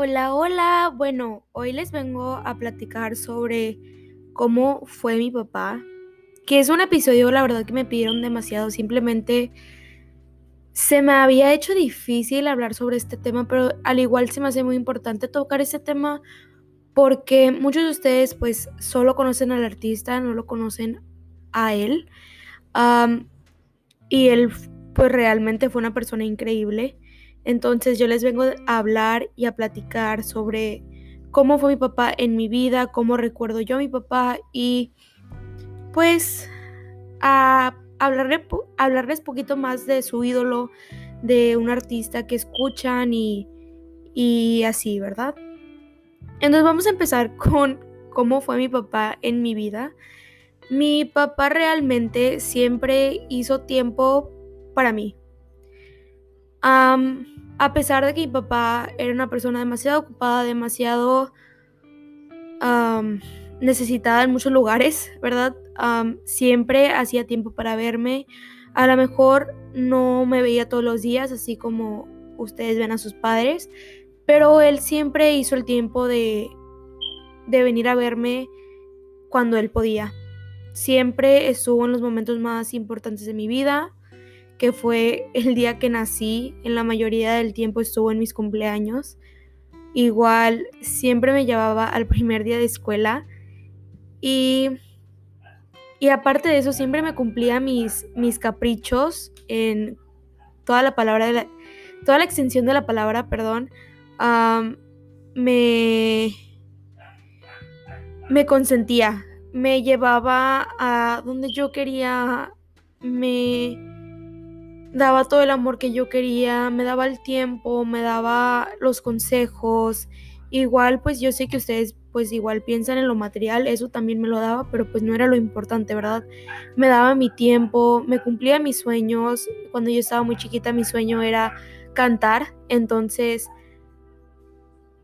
Hola, hola. Bueno, hoy les vengo a platicar sobre cómo fue mi papá, que es un episodio, la verdad, que me pidieron demasiado. Simplemente se me había hecho difícil hablar sobre este tema, pero al igual se me hace muy importante tocar este tema porque muchos de ustedes pues solo conocen al artista, no lo conocen a él. y él pues realmente fue una persona increíble. Entonces yo les vengo a hablar y a platicar sobre cómo fue mi papá en mi vida, cómo recuerdo yo a mi papá y pues a hablarle, hablarles poquito más de su ídolo, de un artista que escuchan y, y así, ¿verdad? Entonces vamos a empezar con cómo fue mi papá en mi vida. Mi papá realmente siempre hizo tiempo para mí a pesar de que mi papá era una persona demasiado ocupada, demasiado necesitada en muchos lugares, ¿verdad? siempre hacía tiempo para verme. A lo mejor no me veía todos los días, así como ustedes ven a sus padres, pero él siempre hizo el tiempo de, de venir a verme cuando él podía. Siempre estuvo en los momentos más importantes de mi vida que fue el día que nací, en la mayoría del tiempo estuvo en mis cumpleaños. Igual siempre me llevaba al primer día de escuela y, y aparte de eso siempre me cumplía mis, mis caprichos en toda la palabra de la, toda la extensión de la palabra, perdón, me, me consentía, me llevaba a donde yo quería, me daba todo el amor que yo quería, me daba el tiempo, me daba los consejos. Igual pues yo sé que ustedes pues igual piensan en lo material, eso también me lo daba, pero pues no era lo importante, ¿verdad? Me daba mi tiempo, me cumplía mis sueños. Cuando yo estaba muy chiquita mi sueño era cantar, entonces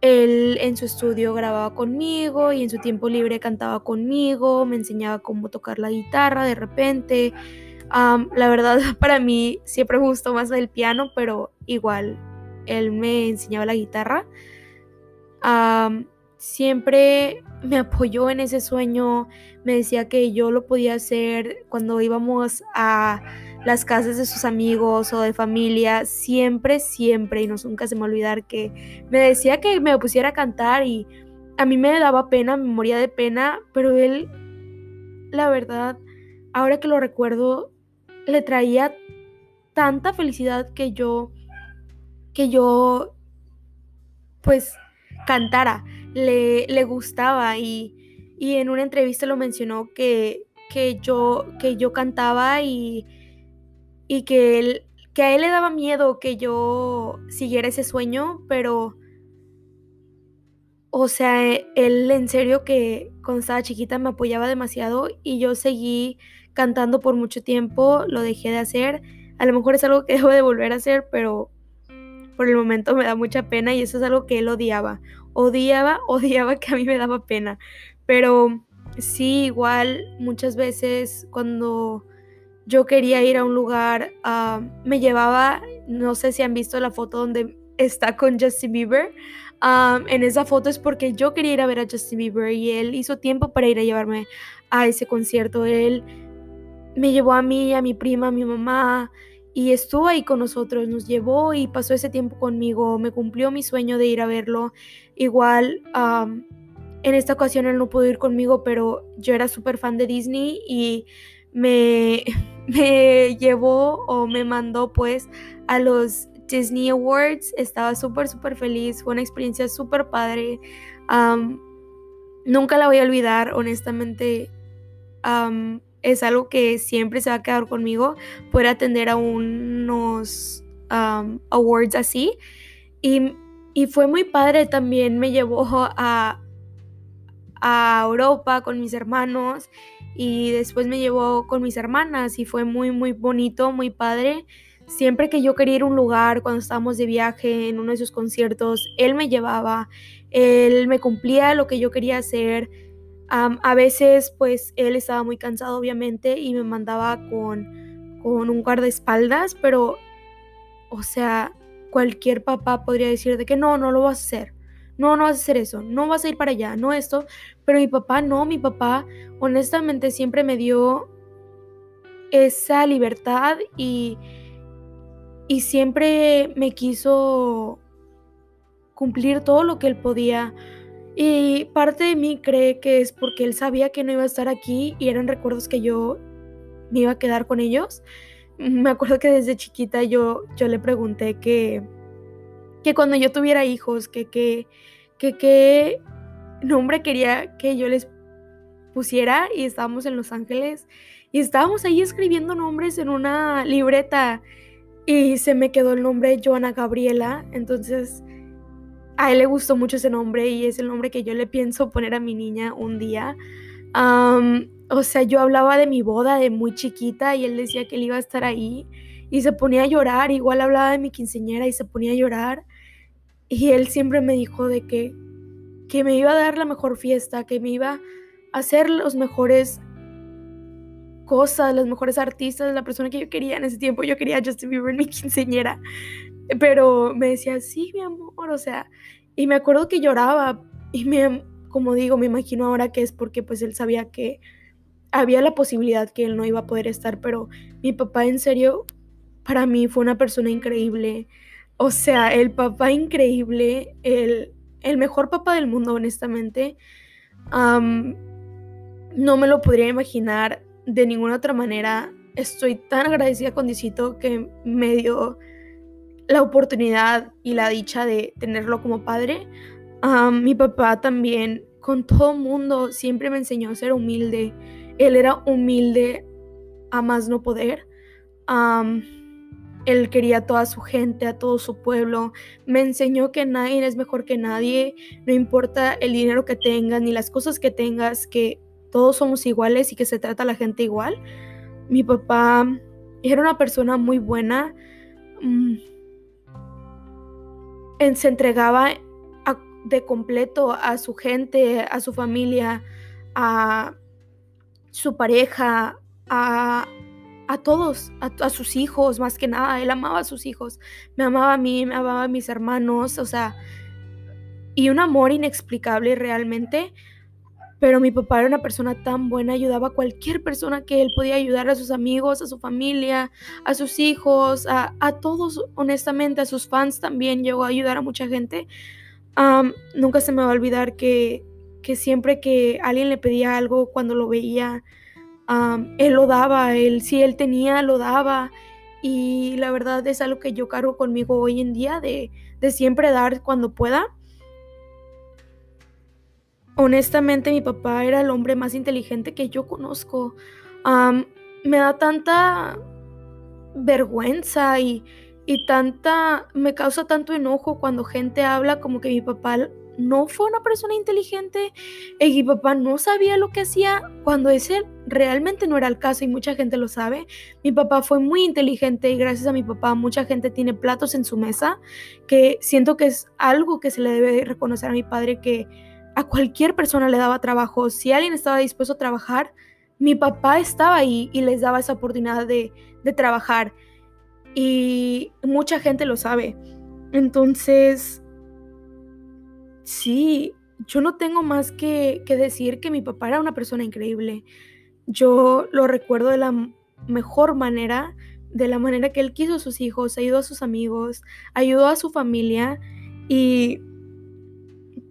él en su estudio grababa conmigo y en su tiempo libre cantaba conmigo, me enseñaba cómo tocar la guitarra de repente la verdad, para mí siempre me gustó más el piano, pero igual él me enseñaba la guitarra. siempre me apoyó en ese sueño, me decía que yo lo podía hacer cuando íbamos a las casas de sus amigos o de familia, siempre, siempre, y no nunca se me olvidar que me decía que me pusiera a cantar y a mí me daba pena, me moría de pena, pero él, la verdad, ahora que lo recuerdo, le traía tanta felicidad que yo, que yo, pues, cantara, le, le gustaba y, y, en una entrevista lo mencionó que, que, yo, que yo cantaba y, y que, él, que a él le daba miedo que yo siguiera ese sueño, pero, o sea, él en serio que cuando estaba chiquita me apoyaba demasiado y yo seguí cantando por mucho tiempo, lo dejé de hacer. A lo mejor es algo que debo de volver a hacer, pero por el momento me da mucha pena y eso es algo que él odiaba. Odiaba, odiaba que a mí me daba pena. Pero sí, igual muchas veces cuando yo quería ir a un lugar, ah, me llevaba, no sé si han visto la foto donde está con Justin Bieber. Ah, en esa foto es porque yo quería ir a ver a Justin Bieber y él hizo tiempo para ir a llevarme a ese concierto. Él me llevó a mí, a mi prima, a mi mamá y estuvo ahí con nosotros, nos llevó y pasó ese tiempo conmigo, me cumplió mi sueño de ir a verlo. Igual en esta ocasión él no pudo ir conmigo, pero yo era súper fan de Disney y me, me llevó o me mandó pues a los Disney Awards. Estaba súper, súper feliz, fue una experiencia súper padre. nunca la voy a olvidar, honestamente es algo que siempre se va a quedar conmigo, poder atender a unos awards así. Y, fue muy padre también, me llevó a, a Europa con mis hermanos y después me llevó con mis hermanas y fue muy, muy bonito, muy padre. Siempre que yo quería ir a un lugar, cuando estábamos de viaje en uno de sus conciertos, él me llevaba, él me cumplía lo que yo quería hacer a veces pues él estaba muy cansado obviamente y me mandaba con, con un guardaespaldas, pero o sea, cualquier papá podría decir de que no, no lo vas a hacer. no, no vas a hacer eso, no vas a ir para allá, no esto, pero mi papá no, mi papá honestamente siempre me dio esa libertad y, y siempre me quiso cumplir todo lo que él podía. Y parte de mí cree que es porque él sabía que no iba a estar aquí y eran recuerdos que yo me iba a quedar con ellos. Me acuerdo que desde chiquita yo, yo le pregunté que, que cuando yo tuviera hijos, que qué que, nombre quería que yo les pusiera y estábamos en Los Ángeles y estábamos ahí escribiendo nombres en una libreta y se me quedó el nombre Joana Gabriela. Entonces a él le gustó mucho ese nombre y es el nombre que yo le pienso poner a mi niña un día. o sea, yo hablaba de mi boda de muy chiquita y él decía que él iba a estar ahí y se ponía a llorar, igual hablaba de mi quinceñera y se ponía a llorar. Y él siempre me dijo de que, que me iba a dar la mejor fiesta, que me iba a hacer los mejores cosas, los mejores artistas, la persona que yo quería en ese tiempo. Yo quería a Justin Bieber en mi quinceñera. Pero me decía, sí, mi amor, o sea, y me acuerdo que lloraba y me, como digo, me imagino ahora que es porque pues él sabía que había la posibilidad que él no iba a poder estar, pero mi papá en serio, para mí fue una persona increíble. O sea, el papá increíble, el, el mejor papá del mundo, honestamente. no me lo podría imaginar de ninguna otra manera. Estoy tan agradecida con Diosito que me dio la oportunidad y la dicha de tenerlo como padre. mi papá también, con todo mundo, siempre me enseñó a ser humilde. Él era humilde a más no poder. él quería a toda su gente, a todo su pueblo. Me enseñó que nadie es mejor que nadie. No importa el dinero que tengas ni las cosas que tengas, que todos somos iguales y que se trata a la gente igual. Mi papá era una persona muy buena. Se entregaba de completo a su gente, a su familia, a su pareja, a, todos, a, sus hijos, más que nada. Él amaba a sus hijos, me amaba a mí, me amaba a mis hermanos, o sea, y un amor inexplicable realmente. Pero mi papá era una persona tan buena, ayudaba a cualquier persona que él podía ayudar, a sus amigos, a su familia, a sus hijos, a, todos, honestamente, a sus fans también llegó a ayudar a mucha gente. nunca se me va a olvidar que, que, siempre que alguien le pedía algo, cuando lo veía, él lo daba, él si él tenía, lo daba. Y la verdad es algo que yo cargo conmigo hoy en día, de, de siempre dar cuando pueda. Honestamente, mi papá era el hombre más inteligente que yo conozco. me da tanta vergüenza y, y tanta, me causa tanto enojo cuando gente habla como que mi papá no fue una persona inteligente y mi papá no sabía lo que hacía cuando ese realmente no era el caso y mucha gente lo sabe. Mi papá fue muy inteligente y gracias a mi papá mucha gente tiene platos en su mesa que siento que es algo que se le debe reconocer a mi padre que a cualquier persona le daba trabajo. Si alguien estaba dispuesto a trabajar, mi papá estaba ahí y les daba esa oportunidad de, trabajar. Y mucha gente lo sabe. Entonces, sí, yo no tengo más que, decir que mi papá era una persona increíble. Yo lo recuerdo de la mejor manera, de la manera que él quiso a sus hijos, ayudó a sus amigos, ayudó a su familia y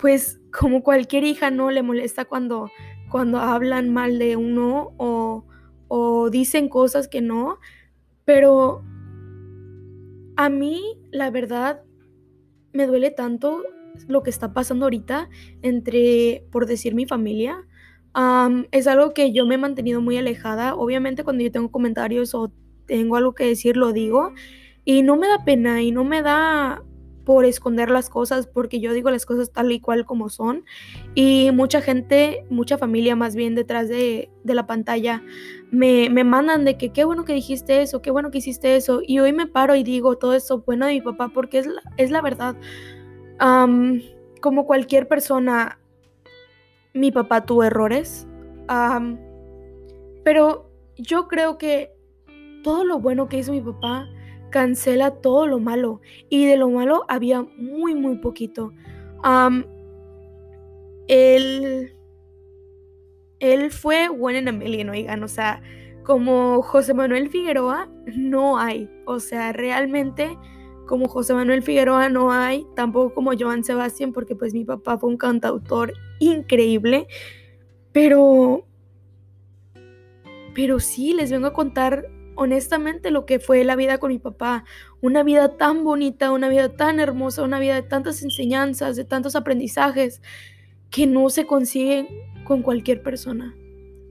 pues como cualquier hija no le molesta cuando, cuando hablan mal de uno o, o dicen cosas que no, pero a mí la verdad me duele tanto lo que está pasando ahorita entre, por decir, mi familia. es algo que yo me he mantenido muy alejada. Obviamente cuando yo tengo comentarios o tengo algo que decir, lo digo. Y no me da pena y no me da por esconder las cosas, porque yo digo las cosas tal y cual como son. Y mucha gente, mucha familia más bien detrás de, la pantalla, me, me, mandan de que qué bueno que dijiste eso, qué bueno que hiciste eso. Y hoy me paro y digo todo eso bueno de mi papá, porque es la, es la verdad. como cualquier persona, mi papá tuvo errores. pero yo creo que todo lo bueno que hizo mi papá cancela todo lo malo. Y de lo malo había muy muy poquito. él, él fue buen en Amelien, oigan, o sea, como José Manuel Figueroa no hay, o sea, realmente como José Manuel Figueroa no hay, tampoco como Joan Sebastián, porque pues mi papá fue un cantautor increíble, pero, pero sí, les vengo a contar honestamente lo que fue la vida con mi papá, una vida tan bonita, una vida tan hermosa, una vida de tantas enseñanzas, de tantos aprendizajes que no se consiguen con cualquier persona.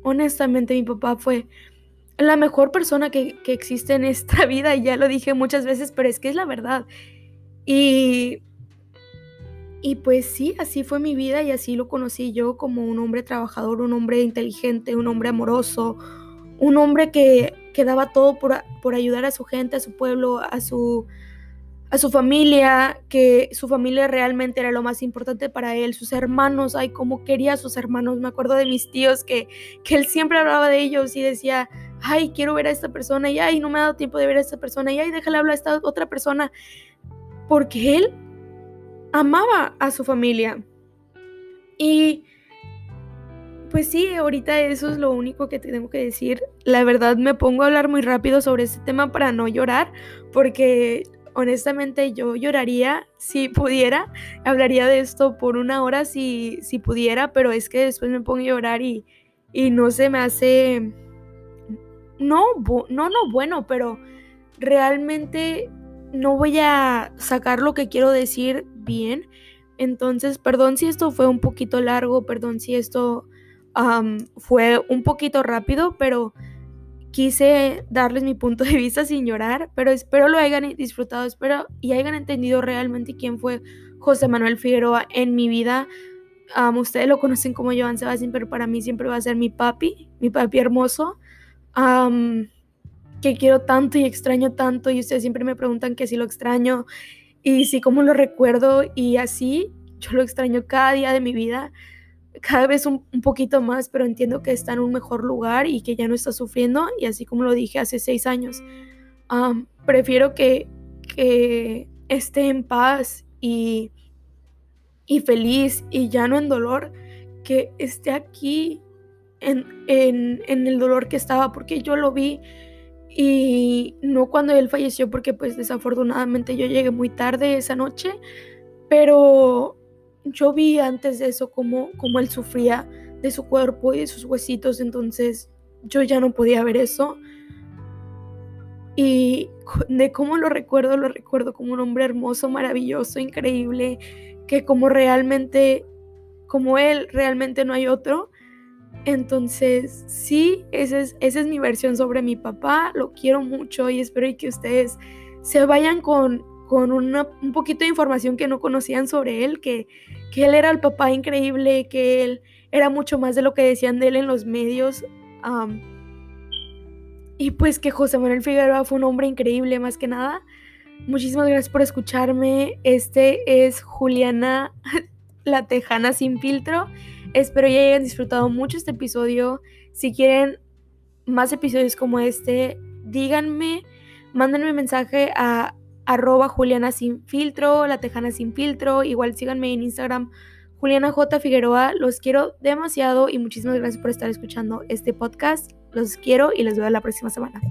Honestamente mi papá fue la mejor persona que, existe en esta vida, y ya lo dije muchas veces, pero es que es la verdad. Y, y pues sí, así fue mi vida y así lo conocí yo como un hombre trabajador, un hombre inteligente, un hombre amoroso, un hombre que, que daba todo por, por ayudar a su gente, a su pueblo, a su, a su familia, que su familia realmente era lo más importante para él, sus hermanos, ay, cómo quería a sus hermanos, me acuerdo de mis tíos que, que él siempre hablaba de ellos y decía, ay, quiero ver a esta persona, y ay, no me ha dado tiempo de ver a esta persona, y ay, déjale hablar a esta otra persona, porque él amaba a su familia. Y pues sí, ahorita eso es lo único que tengo que decir. La verdad me pongo a hablar muy rápido sobre este tema para no llorar, porque honestamente yo lloraría si pudiera, hablaría de esto por una hora si, si pudiera, pero es que después me pongo a llorar y, y no se me hace, no, no, no bueno, pero realmente no voy a sacar lo que quiero decir bien. Entonces, perdón si esto fue un poquito largo, perdón si esto fue un poquito rápido, pero quise darles mi punto de vista sin llorar, pero espero lo hayan disfrutado, espero y hayan entendido realmente quién fue José Manuel Figueroa en mi vida. ustedes lo conocen como Joan Sebastián, pero para mí siempre va a ser mi papi, mi papi hermoso, que quiero tanto y extraño tanto, y ustedes siempre me preguntan que si lo extraño y si cómo lo recuerdo, y así yo lo extraño cada día de mi vida cada vez un, poquito más, pero entiendo que está en un mejor lugar y que ya no está sufriendo. Y así como lo dije hace seis años, prefiero que, que, esté en paz y, y, feliz y ya no en dolor, que esté aquí en, en, en el dolor que estaba, porque yo lo vi y no cuando él falleció, porque pues desafortunadamente yo llegué muy tarde esa noche, pero yo vi antes de eso cómo, cómo él sufría de su cuerpo y de sus huesitos, entonces yo ya no podía ver eso. Y de cómo lo recuerdo, lo recuerdo como un hombre hermoso, maravilloso, increíble, que como realmente, como él, realmente no hay otro. Entonces, sí, esa es, esa es mi versión sobre mi papá, lo quiero mucho y espero que ustedes se vayan con, con un poquito de información que no conocían sobre él, que, que él era el papá increíble, que él era mucho más de lo que decían de él en los medios. y pues que José Manuel Figueroa fue un hombre increíble más que nada. Muchísimas gracias por escucharme. Este es Juliana, la Tejana sin filtro. Espero ya hayan disfrutado mucho este episodio. Si quieren más episodios como este, díganme, mándenme mensaje a arroba Juliana sin filtro, la Tejana sin filtro, igual síganme en Instagram, Juliana J. Figueroa, los quiero demasiado y muchísimas gracias por estar escuchando este podcast, los quiero y les veo la próxima semana.